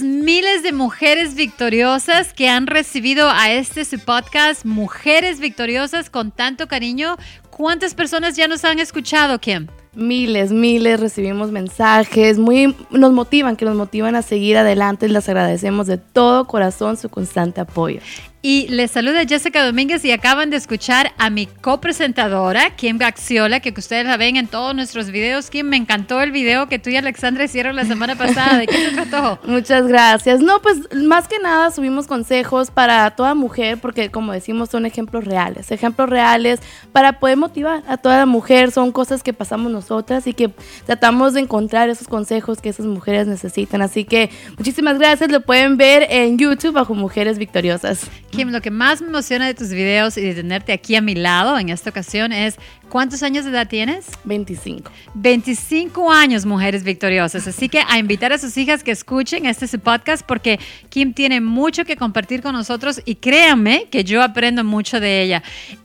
miles de mujeres victoriosas que han recibido a este su podcast, Mujeres Victoriosas, con tanto cariño. ¿Cuántas personas ya nos han escuchado, Kim? Miles, miles, recibimos mensajes, muy nos motivan, que nos motivan a seguir adelante. Les agradecemos de todo corazón su constante apoyo. Y les saluda Jessica Domínguez y acaban de escuchar a mi copresentadora, Kim Gaxiola, que ustedes la ven en todos nuestros videos. Kim, me encantó el video que tú y Alexandra hicieron la semana pasada. ¿De qué se trató? Muchas gracias. No, pues más que nada subimos consejos para toda mujer, porque como decimos, son ejemplos reales. Ejemplos reales para poder motivar a toda mujer. Son cosas que pasamos nosotras y que tratamos de encontrar esos consejos que esas mujeres necesitan. Así que muchísimas gracias. Lo pueden ver en YouTube bajo Mujeres Victoriosas. Kim, lo que más me emociona de tus videos y de tenerte aquí a mi lado en esta ocasión es ¿cuántos años de edad tienes? 25. 25 años, mujeres victoriosas. Así que a invitar a sus hijas que escuchen este su podcast porque Kim tiene mucho que compartir con nosotros y créanme que yo aprendo mucho de ella.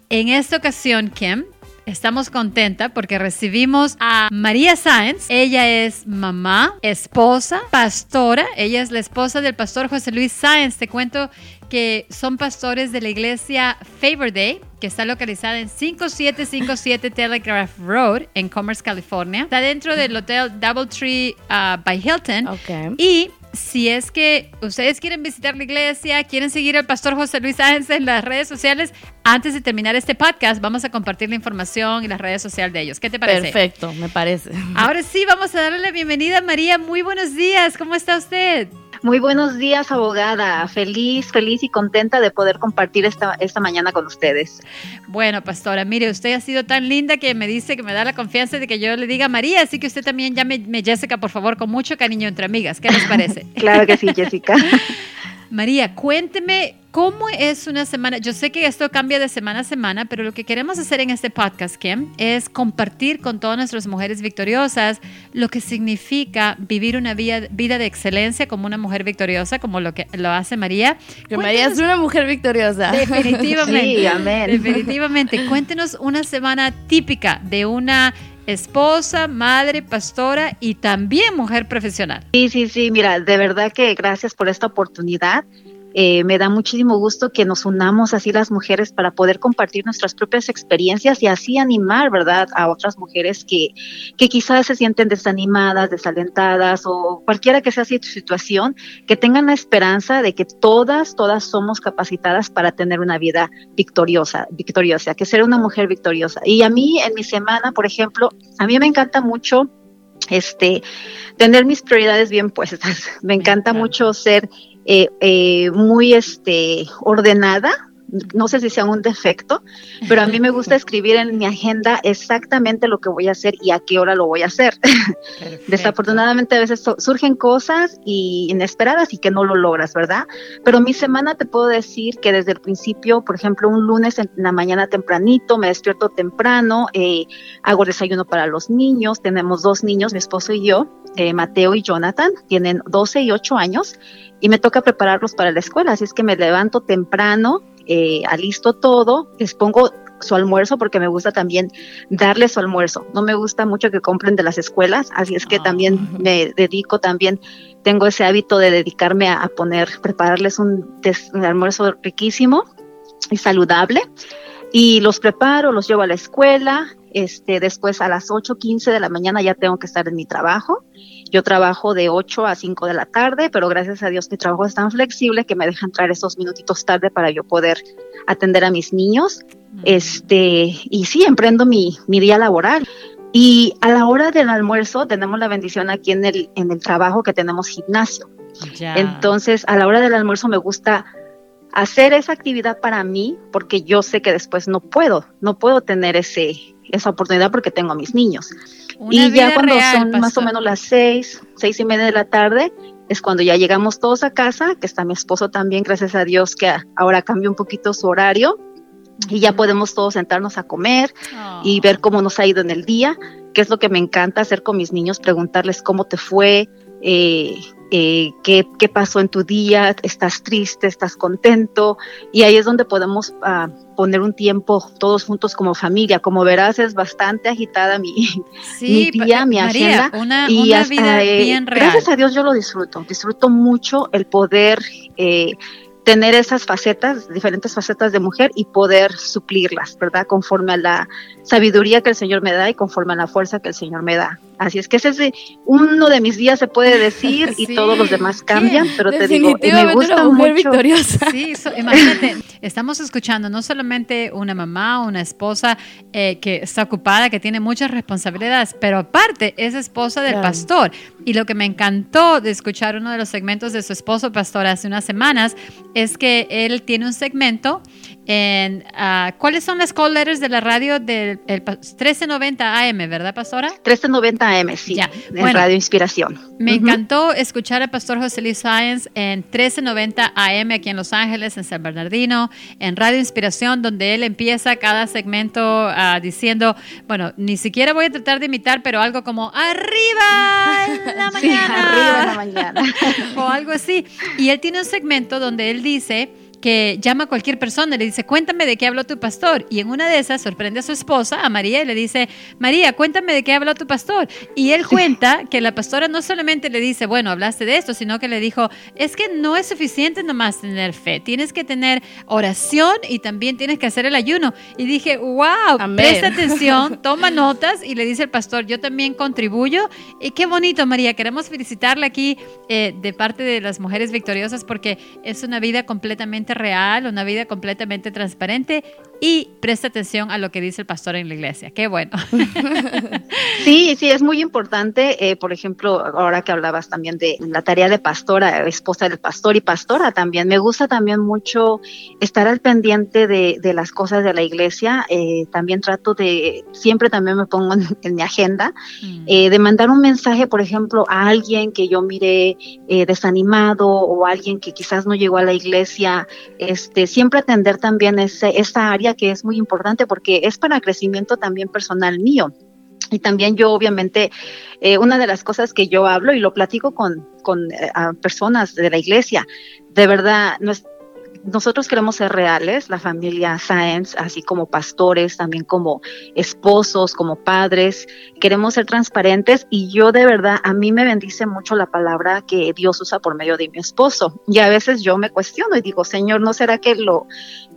En esta ocasión, Kim, Estamos contentas porque recibimos a María Sáenz. Ella es mamá, esposa, pastora. Ella es la esposa del pastor José Luis Sáenz. Te cuento que son pastores de la iglesia Favor Day, que está localizada en 5757 Telegraph Road en Commerce, California. Está dentro del hotel Doubletree uh, by Hilton. Okay. Y si es que ustedes quieren visitar la iglesia, quieren seguir al pastor José Luis Sáenz en las redes sociales, antes de terminar este podcast, vamos a compartir la información y las redes sociales de ellos. ¿Qué te parece? Perfecto, me parece. Ahora sí, vamos a darle la bienvenida a María. Muy buenos días, ¿cómo está usted? Muy buenos días, abogada. Feliz, feliz y contenta de poder compartir esta, esta mañana con ustedes. Bueno, pastora, mire, usted ha sido tan linda que me dice que me da la confianza de que yo le diga María, así que usted también llame Jessica, por favor, con mucho cariño entre amigas. ¿Qué les parece? claro que sí, Jessica. María, cuénteme cómo es una semana. Yo sé que esto cambia de semana a semana, pero lo que queremos hacer en este podcast, Kim, es compartir con todas nuestras mujeres victoriosas lo que significa vivir una vida, vida de excelencia como una mujer victoriosa, como lo que lo hace María. Que María es una mujer victoriosa. Definitivamente. Sí, amén. Definitivamente. Cuéntenos una semana típica de una esposa, madre, pastora y también mujer profesional. Sí, sí, sí, mira, de verdad que gracias por esta oportunidad. Eh, me da muchísimo gusto que nos unamos así las mujeres para poder compartir nuestras propias experiencias y así animar, ¿verdad?, a otras mujeres que, que quizás se sienten desanimadas, desalentadas o cualquiera que sea su situación, que tengan la esperanza de que todas, todas somos capacitadas para tener una vida victoriosa, victoriosa, que ser una mujer victoriosa. Y a mí, en mi semana, por ejemplo, a mí me encanta mucho este, tener mis prioridades bien puestas. Me encanta mucho ser eh, eh, muy este, ordenada, no sé si sea un defecto, pero a mí me gusta escribir en mi agenda exactamente lo que voy a hacer y a qué hora lo voy a hacer. Desafortunadamente a veces surgen cosas inesperadas y que no lo logras, ¿verdad? Pero mi semana te puedo decir que desde el principio, por ejemplo, un lunes en la mañana tempranito, me despierto temprano, eh, hago desayuno para los niños, tenemos dos niños, mi esposo y yo, Mateo y Jonathan, tienen 12 y 8 años y me toca prepararlos para la escuela, así es que me levanto temprano, eh, alisto todo, les pongo su almuerzo porque me gusta también darles su almuerzo. No me gusta mucho que compren de las escuelas, así es que también ah. me dedico también, tengo ese hábito de dedicarme a, poner, prepararles un, un, almuerzo riquísimo y saludable. Y los preparo, los llevo a la escuela, este, después a las 8.15 de la mañana ya tengo que estar en mi trabajo. Yo trabajo de 8 a 5 de la tarde, pero gracias a Dios mi trabajo es tan flexible que me deja entrar esos minutitos tarde para yo poder atender a mis niños. Este, y sí, emprendo mi, mi día laboral. Y a la hora del almuerzo tenemos la bendición aquí en el, en el trabajo que tenemos gimnasio. Entonces, a la hora del almuerzo me gusta hacer esa actividad para mí porque yo sé que después no puedo, no puedo tener ese, esa oportunidad porque tengo a mis niños. y ya cuando son más o menos las seis, seis y media de la tarde, es cuando ya llegamos todos a casa, que está mi esposo también, gracias a Dios que ahora cambió un poquito su horario y ya podemos todos sentarnos a comer y ver cómo nos ha ido en el día, que es lo que me encanta hacer con mis niños, preguntarles cómo te fue, eh, eh, qué, qué, pasó en tu día, estás triste, estás contento, y ahí es donde podemos uh, poner un tiempo todos juntos como familia. Como verás, es bastante agitada mi, sí, mi día, mi María, agenda. Una, y una hasta, vida eh, bien real. Gracias a Dios yo lo disfruto, disfruto mucho el poder eh, tener esas facetas, diferentes facetas de mujer y poder suplirlas, ¿verdad? Conforme a la sabiduría que el Señor me da y conforme a la fuerza que el Señor me da. Así es que ese es uno de mis días, se puede decir, y Sí. todos los demás cambian, ¿Quién? pero te digo, y me gusta una mujer mucho. victoriosa. Sí, so- imagínate, estamos escuchando no solamente una mamá, una esposa eh, que está ocupada, que tiene muchas responsabilidades, pero aparte es esposa del Claro. pastor. Y lo que me encantó de escuchar uno de los segmentos de su esposo pastor hace unas semanas es que él tiene un segmento en, ah, ¿cuáles son las call letters de la radio del el pa- 1390 AM, verdad, pastora? 1390 AM, sí, Ya, en bueno. Radio Inspiración. Me Ujú. encantó escuchar al pastor José Luis Sáenz en 1390 AM aquí en Los Ángeles, en San Bernardino, en Radio Inspiración, donde él empieza cada segmento ah, diciendo, bueno, ni siquiera voy a tratar de imitar, pero algo como arriba en la Sí, mañana. arriba en la mañana. o algo así. Y él tiene un segmento donde él dice que llama a cualquier persona y le dice, cuéntame de qué habló tu pastor. Y en una de esas sorprende a su esposa, a María, y le dice, María, cuéntame de qué habló tu pastor. Y él cuenta que la pastora no solamente le dice, bueno, hablaste de esto, sino que le dijo, es que no es suficiente nomás tener fe, tienes que tener oración y también tienes que hacer el ayuno. Y dije, wow, Amén. presta atención, toma notas y le dice el pastor, yo también contribuyo. Y qué bonito, María, queremos felicitarla aquí eh, de parte de las mujeres victoriosas porque es una vida completamente real, una vida completamente transparente y presta atención a lo que dice el pastor en la iglesia. Qué bueno. Sí, sí, es muy importante. eh, por ejemplo, ahora que hablabas también de la tarea de pastora, esposa del pastor y pastora también, me gusta también mucho estar al pendiente de, de las cosas de la iglesia. eh, también trato de, siempre también me pongo en, en mi agenda, eh, de mandar un mensaje, por ejemplo, a alguien que yo mire eh, desanimado o alguien que quizás no llegó a la iglesia. Este, siempre atender también ese, esa área que es muy importante porque es para crecimiento también personal mío. Y también yo, obviamente, eh, una de las cosas que yo hablo y lo platico con, con eh, personas de la iglesia, de verdad, no es- nosotros queremos ser reales, la familia Sáenz, así como pastores, también como esposos, como padres, queremos ser transparentes y yo de verdad, a mí me bendice mucho la palabra que Dios usa por medio de mi esposo. Y a veces yo me cuestiono y digo, Señor, ¿no será que lo,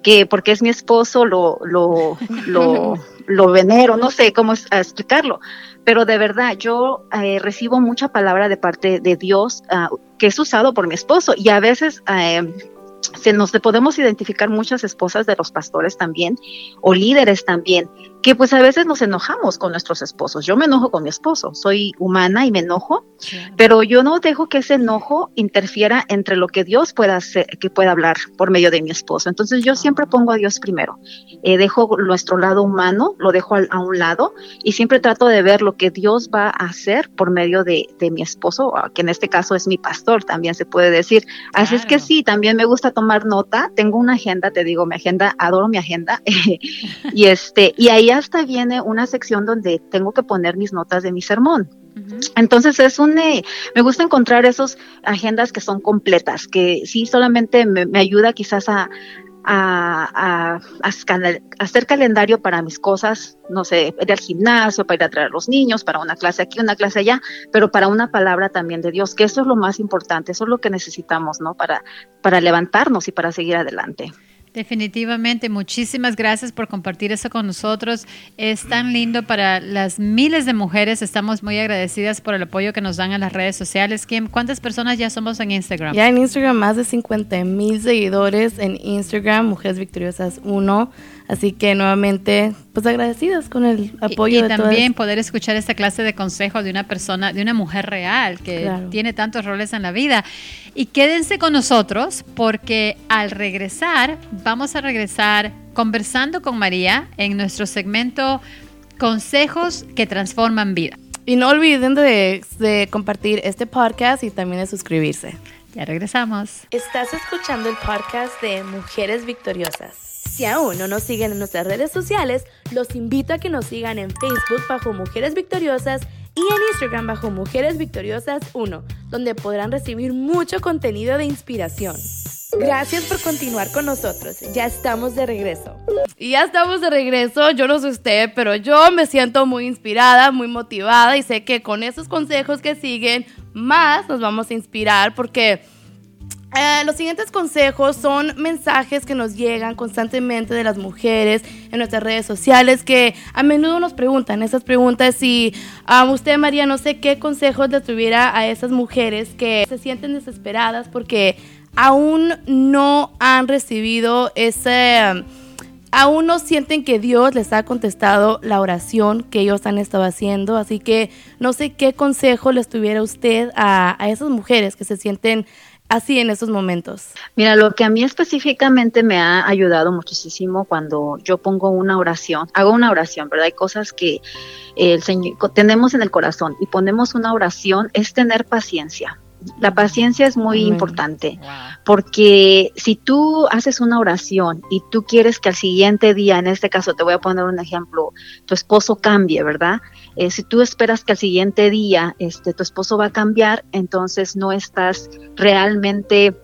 que porque es mi esposo lo, lo, lo, lo venero? No sé cómo explicarlo. Pero de verdad, yo eh, recibo mucha palabra de parte de Dios ah, que es usado por mi esposo y a veces eh, se nos podemos identificar muchas esposas de los pastores también o líderes también que pues a veces nos enojamos con nuestros esposos. Yo me enojo con mi esposo, soy humana y me enojo, pero yo no dejo que ese enojo interfiera entre lo que Dios pueda hacer, que pueda hablar por medio de mi esposo. Entonces yo siempre pongo a Dios primero. Eh, dejo nuestro lado humano, lo dejo a, un lado y siempre trato de ver lo que Dios va a hacer por medio de, de mi esposo, ah, que en este caso es mi pastor, también se puede decir. Así es que sí, también me gusta tomar nota. Tengo una agenda, te digo, mi agenda, adoro mi agenda. y este, y ahí hasta viene una sección donde tengo que poner mis notas de mi sermón. Entonces es un, eh, me gusta encontrar esos agendas que son completas, que sí solamente me, me ayuda quizás a, a, a- a escala- a hacer calendario para mis cosas, no sé, ir al gimnasio, para ir a traer a los niños, para una clase aquí, una clase allá, pero para una palabra también de Dios, que eso es lo más importante, eso es lo que necesitamos, ¿no? Para, para levantarnos y para seguir adelante. Definitivamente, muchísimas gracias por compartir eso con nosotros. Es tan lindo para las miles de mujeres. Estamos muy agradecidas por el apoyo que nos dan en las redes sociales. Kim, ¿cuántas personas ya somos en Instagram? Ya en Instagram más de 50 mil seguidores en Instagram, Mujeres Victoriosas 1. Así que nuevamente, pues agradecidas con el apoyo y, y de todas. también poder escuchar esta clase de consejos de una persona, de una mujer real que Claro. tiene tantos roles en la vida. Y quédense con nosotros porque al regresar, vamos a regresar conversando con María en nuestro segmento Consejos que transforman vida. Y no olviden de, de compartir este podcast y también de suscribirse. Ya regresamos. Estás escuchando el podcast de Mujeres Victoriosas. Si aún no nos siguen en nuestras redes sociales, los invito a que nos sigan en Facebook bajo Mujeres Victoriosas y en Instagram bajo Mujeres Victoriosas 1, donde podrán recibir mucho contenido de inspiración. Gracias por continuar con nosotros. Ya estamos de regreso. Y ya estamos de regreso. Yo no sé usted, pero yo me siento muy inspirada, muy motivada y sé que con esos consejos que siguen, más nos vamos a inspirar porque eh, los siguientes consejos son mensajes que nos llegan constantemente de las mujeres en nuestras redes sociales que a menudo nos preguntan esas preguntas si a usted María no sé qué consejos le tuviera a esas mujeres que se sienten desesperadas porque aún no han recibido ese aún no sienten que Dios les ha contestado la oración que ellos han estado haciendo. Así que no sé qué consejo les tuviera usted a, a esas mujeres que se sienten así en esos momentos? Mira, lo que a mí específicamente me ha ayudado muchísimo cuando yo pongo una oración, hago una oración, ¿verdad? Hay cosas que el Señor tenemos en el corazón y ponemos una oración, es tener paciencia. La paciencia es muy importante porque si tú haces una oración y tú quieres que al siguiente día, en este caso te voy a poner un ejemplo, tu esposo cambie, ¿verdad? Eh, si tú esperas que al siguiente día este, tu esposo va a cambiar, entonces no estás realmente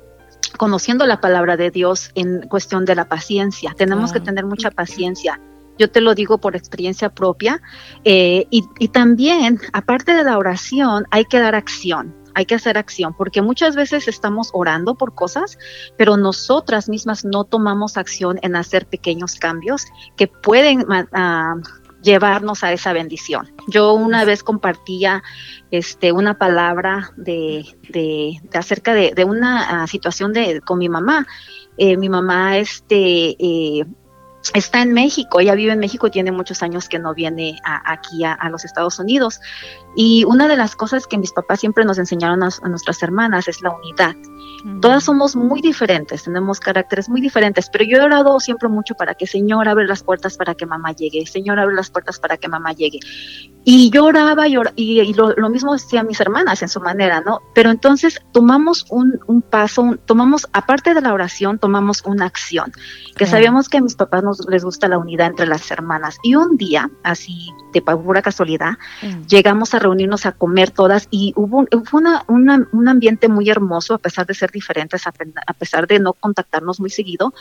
conociendo la palabra de Dios en cuestión de la paciencia. Tenemos que tener mucha paciencia. Yo te lo digo por experiencia propia. Eh, y, y también, aparte de la oración, hay que dar acción hay que hacer acción, porque muchas veces estamos orando por cosas, pero nosotras mismas no tomamos acción en hacer pequeños cambios que pueden uh, llevarnos a esa bendición. Yo una vez compartía este, una palabra de, de, acerca de, una uh, situación de, con mi mamá. Eh, mi mamá este, eh, está en México, ella vive en México, tiene muchos años que no viene aquí a, los Estados Unidos. Y una de las cosas que mis papás siempre nos enseñaron a, a nuestras hermanas es la unidad. Todas somos muy diferentes, tenemos caracteres muy diferentes, pero yo he orado siempre mucho para que Señor abre las puertas para que mamá llegue, Señor abre las puertas para que mamá llegue. Y yo oraba y, or y, y lo, lo, mismo decían mis hermanas en su manera, ¿no? Pero entonces tomamos un, un paso, un, tomamos, aparte de la oración, tomamos una acción, que sabíamos que a mis papás nos les gusta la unidad entre las hermanas. Y un día, así de pura casualidad, mm. llegamos a reunirnos a comer todas y hubo, hubo una, una, un ambiente muy hermoso, a pesar de ser diferentes, a, a pesar de no contactarnos muy seguido,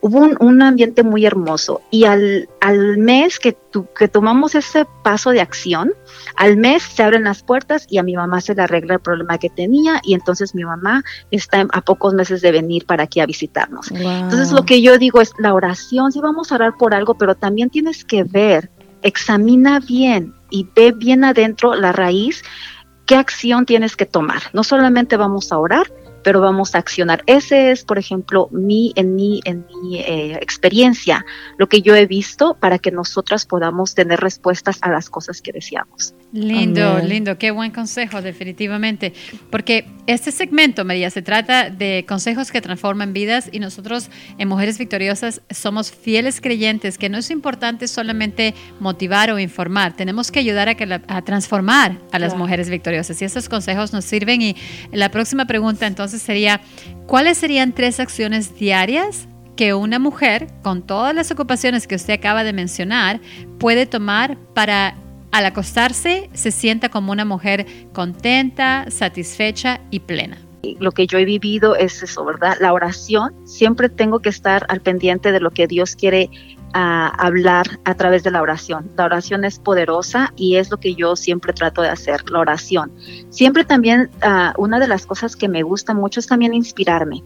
hubo un, un ambiente muy hermoso. Y al, al mes que, tu, que tomamos ese paso de acción, al mes se abren las puertas y a mi mamá se le arregla el problema que tenía y entonces mi mamá está a pocos meses de venir para aquí a visitarnos. Wow. Entonces lo que yo digo es la oración, si vamos a orar por algo, pero también tienes que ver, examina bien y ve bien adentro la raíz, qué acción tienes que tomar. No solamente vamos a orar, pero vamos a accionar. Ese es, por ejemplo, mi, en mi, en mi eh, experiencia, lo que yo he visto para que nosotras podamos tener respuestas a las cosas que deseamos. Lindo, Amén. lindo, qué buen consejo, definitivamente. Porque este segmento, María, se trata de consejos que transforman vidas y nosotros en Mujeres Victoriosas somos fieles creyentes que no es importante solamente motivar o informar, tenemos que ayudar a, que la, a transformar a las claro. mujeres victoriosas y estos consejos nos sirven. Y la próxima pregunta entonces sería, ¿cuáles serían tres acciones diarias que una mujer, con todas las ocupaciones que usted acaba de mencionar, puede tomar para al acostarse se sienta como una mujer contenta, satisfecha y plena. Lo que yo he vivido es eso, ¿verdad? La oración, siempre tengo que estar al pendiente de lo que Dios quiere uh, hablar a través de la oración. La oración es poderosa y es lo que yo siempre trato de hacer, la oración. Siempre también, uh, una de las cosas que me gusta mucho es también inspirarme.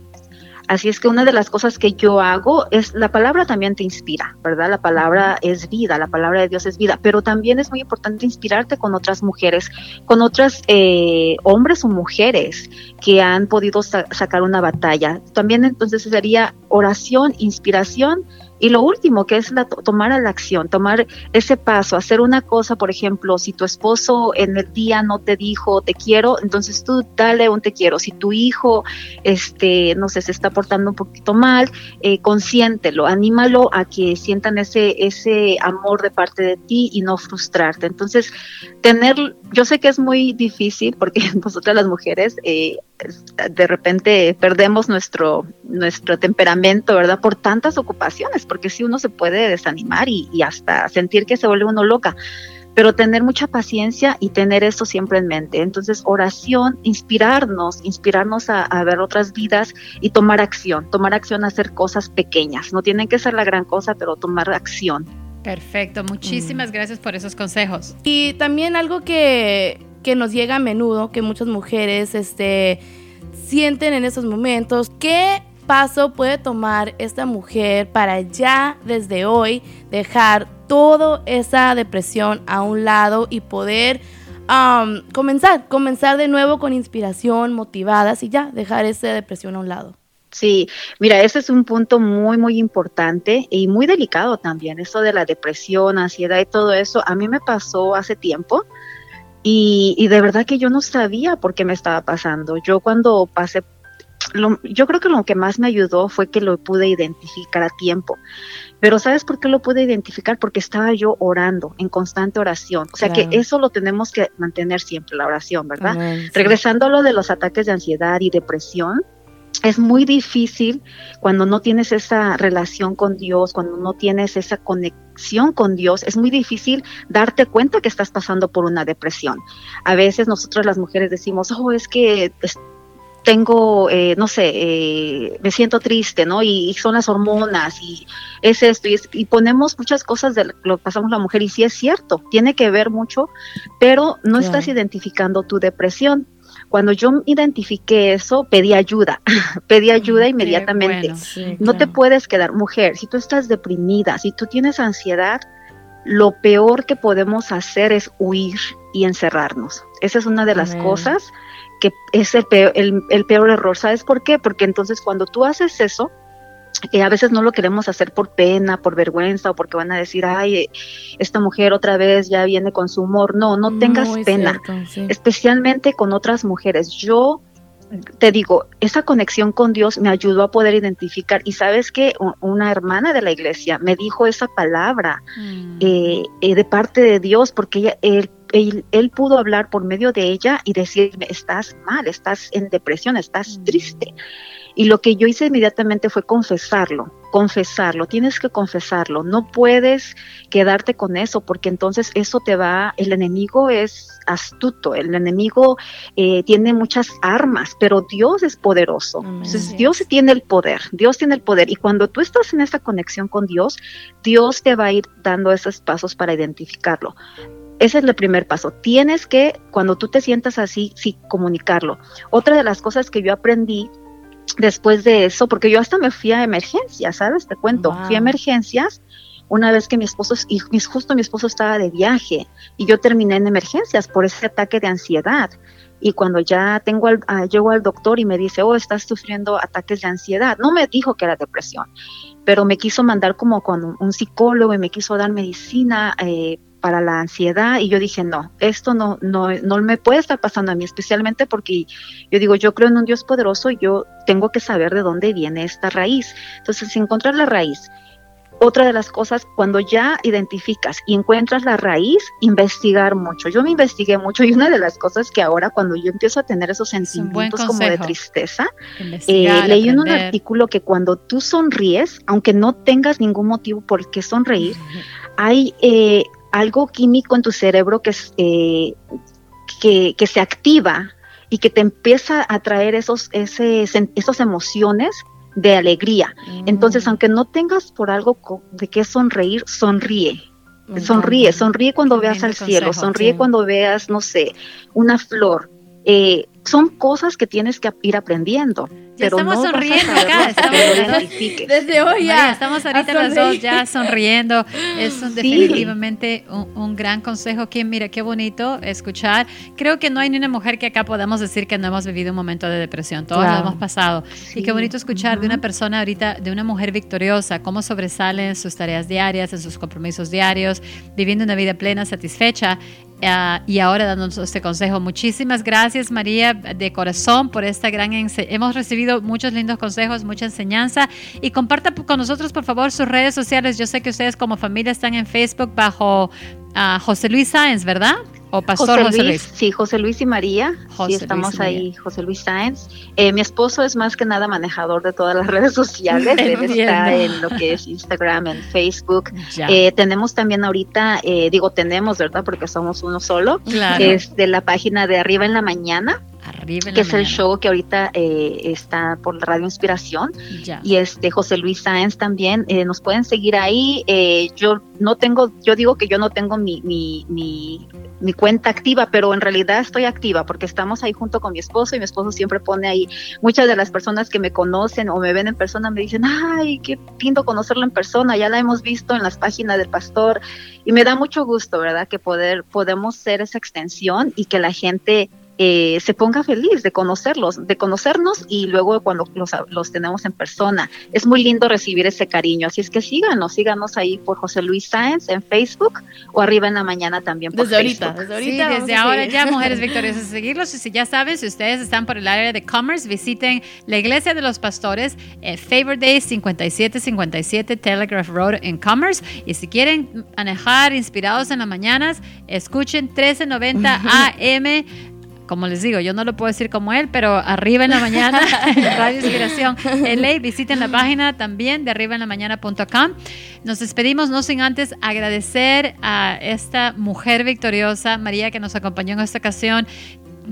Así es que una de las cosas que yo hago es, la palabra también te inspira, ¿verdad? La palabra es vida, la palabra de Dios es vida, pero también es muy importante inspirarte con otras mujeres, con otras eh, hombres o mujeres que han podido sa sacar una batalla. También entonces sería oración, inspiración, y lo último, que es la, tomar la acción, tomar ese paso, hacer una cosa, por ejemplo, si tu esposo en el día no te dijo te quiero, entonces tú dale un te quiero. Si tu hijo, este, no sé, se está portando un poquito mal, eh, consiéntelo, anímalo a que sientan ese, ese amor de parte de ti y no frustrarte. Entonces, tener, yo sé que es muy difícil porque nosotras las mujeres, eh, de repente perdemos nuestro, nuestro temperamento, ¿verdad? Por tantas ocupaciones porque si sí uno se puede desanimar y, y, hasta sentir que se vuelve uno loca. pero tener mucha paciencia y tener eso siempre en mente. Entonces, oración, inspirarnos, inspirarnos a, a ver otras vidas y tomar acción, tomar acción a hacer cosas pequeñas. No tienen que ser la gran cosa, pero tomar acción. Perfecto, muchísimas gracias por esos consejos. Y también algo que, que nos llega a menudo, que muchas mujeres este, sienten en esos momentos, ¿qué paso puede tomar esta mujer para ya desde hoy dejar toda esa depresión a un lado y poder comenzar, comenzar de nuevo con inspiración, motivadas y ya dejar esa depresión a un lado? Sí, mira, ese es un punto muy, muy importante y muy delicado también, eso de la depresión, ansiedad y todo eso. A mí me pasó hace tiempo y, y de verdad que yo no sabía por qué me estaba pasando. Yo cuando pasé, lo, yo creo que lo que más me ayudó fue que lo pude identificar a tiempo. Pero ¿sabes por qué lo pude identificar? Porque estaba yo orando, en constante oración. O sea claro. que eso lo tenemos que mantener siempre, la oración, ¿verdad? Amén, sí. Regresando a lo de los ataques de ansiedad y depresión, es muy difícil cuando no tienes esa relación con Dios, cuando no tienes esa conexión con Dios, es muy difícil darte cuenta que estás pasando por una depresión. A veces nosotros las mujeres decimos, oh, es que tengo, eh, no sé, eh, me siento triste, ¿no? Y, y, son las hormonas y es esto, y, es, y, ponemos muchas cosas de lo que pasamos la mujer, y sí es cierto, tiene que ver mucho, pero no yeah. estás identificando tu depresión. Cuando yo identifiqué eso, pedí ayuda, pedí ayuda inmediatamente. Bueno, sí, no te puedes quedar, mujer, si tú estás deprimida, si tú tienes ansiedad, lo peor que podemos hacer es huir y encerrarnos. Esa es una de las Amén. cosas que es el peor, el, el peor error. ¿Sabes por qué? Porque entonces cuando tú haces eso, eh, a veces no lo queremos hacer por pena, por vergüenza o porque van a decir, ay, esta mujer otra vez ya viene con su humor. No, no tengas Muy pena, cierto, sí. especialmente con otras mujeres. Yo te digo, esa conexión con Dios me ayudó a poder identificar. Y sabes que una hermana de la iglesia me dijo esa palabra mm. eh, eh, de parte de Dios, porque ella, él, él, él, pudo hablar por medio de ella y decirme, estás mal, estás en depresión, estás mm. triste. Y lo que yo hice inmediatamente fue confesarlo, confesarlo, tienes que confesarlo, no puedes quedarte con eso porque entonces eso te va, el enemigo es astuto, el enemigo eh, tiene muchas armas, pero Dios es poderoso, Amén. entonces Dios tiene el poder, Dios tiene el poder y cuando tú estás en esa conexión con Dios, Dios te va a ir dando esos pasos para identificarlo. Ese es el primer paso. Tienes que, cuando tú te sientas así, sí, comunicarlo. Otra de las cosas que yo aprendí después de eso, porque yo hasta me fui a emergencias, ¿sabes? Te cuento, wow. fui a emergencias una vez que mi esposo, y justo mi esposo estaba de viaje y yo terminé en emergencias por ese ataque de ansiedad. Y cuando ya tengo al, uh, llego al doctor y me dice, oh, estás sufriendo ataques de ansiedad, no me dijo que era depresión, pero me quiso mandar como con un, un psicólogo y me quiso dar medicina eh, para la ansiedad y yo dije, no, esto no, no, no me puede estar pasando a mí, especialmente porque yo digo, yo creo en un Dios poderoso y yo tengo que saber de dónde viene esta raíz. Entonces, encontrar la raíz. Otra de las cosas, cuando ya identificas y encuentras la raíz, investigar mucho. Yo me investigué mucho y una de las cosas que ahora cuando yo empiezo a tener esos sentimientos como de tristeza, eh, leí en un artículo que cuando tú sonríes, aunque no tengas ningún motivo por qué sonreír, hay eh, algo químico en tu cerebro que, eh, que, que, se activa y que te empieza a traer esos, ese, esas emociones de alegría. Mm. Entonces, aunque no tengas por algo de qué sonreír, sonríe. Sonríe, sonríe cuando veas al cielo, sonríe sí. cuando veas, no sé, una flor. Eh, son cosas que tienes que ir aprendiendo. Ya pero estamos no sonriendo acá, estamos, desde hoy ya. María, estamos ahorita las dos ya sonriendo. Es un, definitivamente un, un, gran consejo que mira qué bonito escuchar. Creo que no hay ni una mujer que acá podamos decir que no hemos vivido un momento de depresión. Todos claro. lo hemos pasado. Sí. Y qué bonito escuchar uh -huh. de una persona ahorita, de una mujer victoriosa, cómo sobresale en sus tareas diarias, en sus compromisos diarios, viviendo una vida plena, satisfecha Uh, y ahora dándonos este consejo. Muchísimas gracias María de corazón por esta gran hemos recibido muchos lindos consejos, mucha enseñanza y comparta con nosotros por favor sus redes sociales. Yo sé que ustedes como familia están en Facebook bajo a José Luis Sáenz, ¿verdad? O Pastor José, Luis, Sí, José Luis y María. sí, estamos ahí, José Luis Sáenz. Eh, mi esposo es más que nada manejador de todas las redes sociales. Él está en lo que es Instagram, en Facebook. Eh, tenemos también ahorita, eh, digo tenemos, ¿verdad? Porque somos uno solo. Claro. Es de la página de Arriba en la Mañana que es el show que ahorita eh, está por Radio Inspiración. Y este José Luis Sáenz también. Eh, nos pueden seguir ahí. Eh, yo no tengo, yo digo que yo no tengo mi, mi, mi, mi, cuenta activa, pero en realidad estoy activa porque estamos ahí junto con mi esposo y mi esposo siempre pone ahí. Muchas de las personas que me conocen o me ven en persona me dicen, ay, qué lindo conocerlo en persona. Ya la hemos visto en las páginas del pastor y me da mucho gusto, ¿verdad? Que poder podemos ser esa extensión y que la gente eh, se ponga feliz de conocerlos, de conocernos y luego cuando los, tenemos en persona. Es muy lindo recibir ese cariño, así es que síganos, síganos ahí por José Luis Sáenz en Facebook o arriba en la mañana también por desde Ahorita, desde ahorita. Sí, desde ahora ya, Mujeres Victoriosas, seguirlos y si ya saben, si ustedes están por el área de Commerce, visiten la Iglesia de los Pastores, eh, Favor Day 5757 Telegraph Road en Commerce y si quieren manejar inspirados en las mañanas, escuchen 1390 AM como les digo, yo no lo puedo decir como él, pero arriba en la mañana, Radio Inspiración LA, visiten la página también de arriba en la mañana.com. Nos despedimos, no sin antes agradecer a esta mujer victoriosa, María, que nos acompañó en esta ocasión.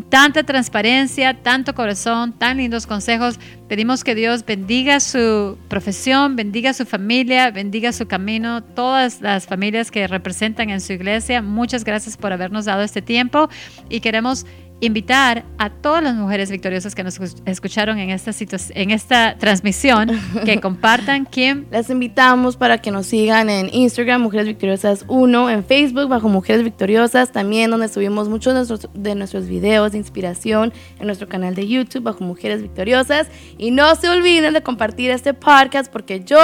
Tanta transparencia, tanto corazón, tan lindos consejos. Pedimos que Dios bendiga su profesión, bendiga su familia, bendiga su camino, todas las familias que representan en su iglesia. Muchas gracias por habernos dado este tiempo y queremos invitar a todas las mujeres victoriosas que nos escucharon en esta, en esta transmisión que compartan quién. Las invitamos para que nos sigan en Instagram, Mujeres Victoriosas 1, en Facebook bajo Mujeres Victoriosas, también donde subimos muchos de nuestros, de nuestros videos de inspiración en nuestro canal de YouTube bajo Mujeres Victoriosas. Y no se olviden de compartir este podcast porque yo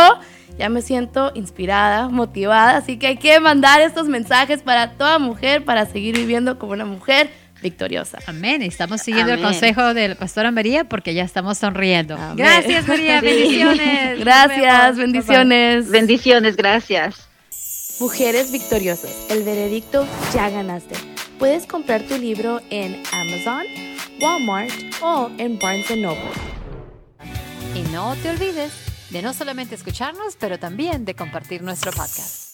ya me siento inspirada, motivada, así que hay que mandar estos mensajes para toda mujer para seguir viviendo como una mujer victoriosa. Amén. Estamos siguiendo el consejo del pastor María porque ya estamos sonriendo. Gracias, María. Bendiciones. Gracias, bendiciones. Bendiciones, gracias. Mujeres victoriosas. El veredicto ya ganaste. Puedes comprar tu libro en Amazon, Walmart o en Barnes Noble. Y no te olvides de no solamente escucharnos, pero también de compartir nuestro podcast.